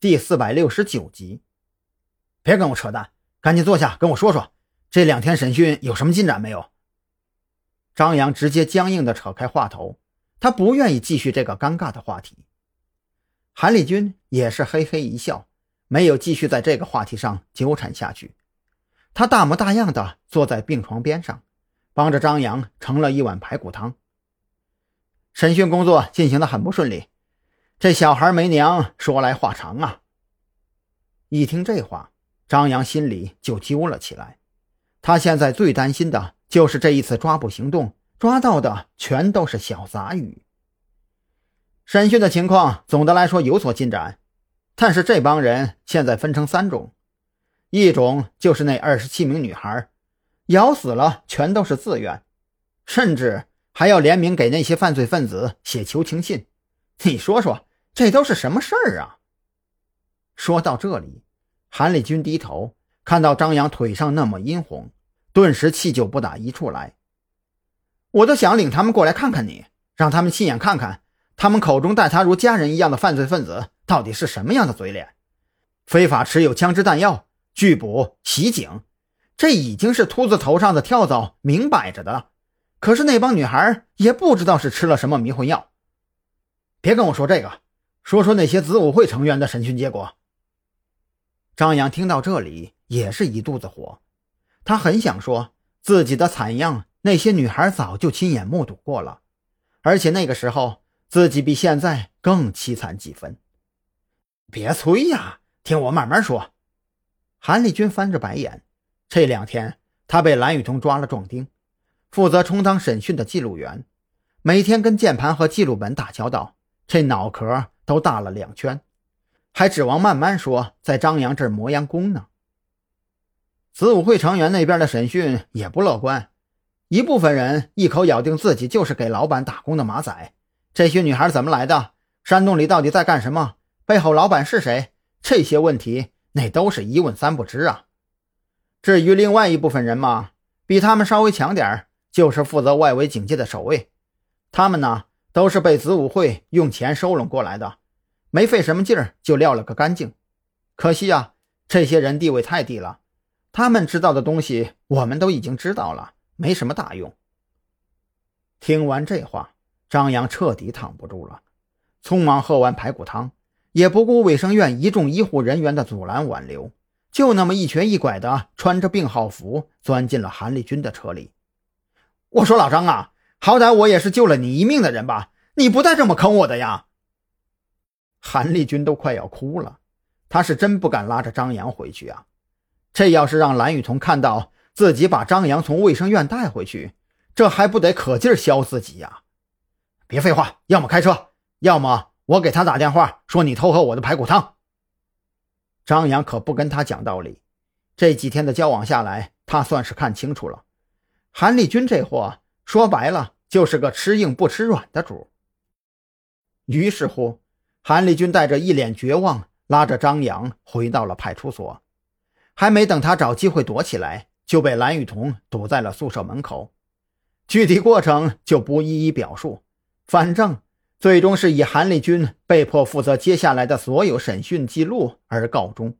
第四百六十九集。别跟我扯淡，赶紧坐下跟我说说，这两天审讯有什么进展没有？张扬直接僵硬地扯开话头，他不愿意继续这个尴尬的话题。韩立军也是嘿嘿一笑，没有继续在这个话题上纠缠下去。他大模大样的坐在病床边上，帮着张扬盛了一碗排骨汤。审讯工作进行的很不顺利，这小孩没娘，说来话长啊。一听这话，张扬心里就揪了起来。他现在最担心的就是这一次抓捕行动，抓到的全都是小杂鱼。审讯的情况总的来说有所进展，但是这帮人现在分成三种，一种就是那二十七名女孩，咬死了全都是自愿，甚至。还要联名给那些犯罪分子写求情信，你说说，这都是什么事儿啊？说到这里，韩立军低头看到张扬腿上那么殷红，顿时气就不打一处来。我都想领他们过来看看你，让他们亲眼看看他们口中待他如家人一样的犯罪分子到底是什么样的嘴脸。非法持有枪支弹药、拒捕、袭警，这已经是秃子头上的跳蚤，明摆着的了。可是那帮女孩也不知道是吃了什么迷魂药。别跟我说这个，说说那些子午会成员的审讯结果。张扬听到这里也是一肚子火，他很想说自己的惨样，那些女孩早就亲眼目睹过了，而且那个时候自己比现在更凄惨几分。别催呀，听我慢慢说。韩立军翻着白眼，这两天他被蓝雨桐抓了壮丁。负责充当审讯的记录员，每天跟键盘和记录本打交道，这脑壳都大了两圈，还指望慢慢说，在张扬这儿磨洋工呢。子午会成员那边的审讯也不乐观，一部分人一口咬定自己就是给老板打工的马仔。这些女孩怎么来的？山洞里到底在干什么？背后老板是谁？这些问题那都是一问三不知啊。至于另外一部分人嘛，比他们稍微强点。就是负责外围警戒的守卫，他们呢都是被子午会用钱收拢过来的，没费什么劲儿就撂了个干净。可惜啊，这些人地位太低了，他们知道的东西我们都已经知道了，没什么大用。听完这话，张扬彻底躺不住了，匆忙喝完排骨汤，也不顾卫生院一众医护人员的阻拦挽留，就那么一瘸一拐的穿着病号服钻进了韩立军的车里。我说老张啊，好歹我也是救了你一命的人吧，你不带这么坑我的呀！韩立军都快要哭了，他是真不敢拉着张扬回去啊。这要是让蓝雨桐看到自己把张扬从卫生院带回去，这还不得可劲儿削自己呀！别废话，要么开车，要么我给他打电话说你偷喝我的排骨汤。张扬可不跟他讲道理，这几天的交往下来，他算是看清楚了。韩立军这货说白了就是个吃硬不吃软的主。于是乎，韩立军带着一脸绝望，拉着张扬回到了派出所。还没等他找机会躲起来，就被蓝雨桐堵在了宿舍门口。具体过程就不一一表述，反正最终是以韩立军被迫负责接下来的所有审讯记录而告终。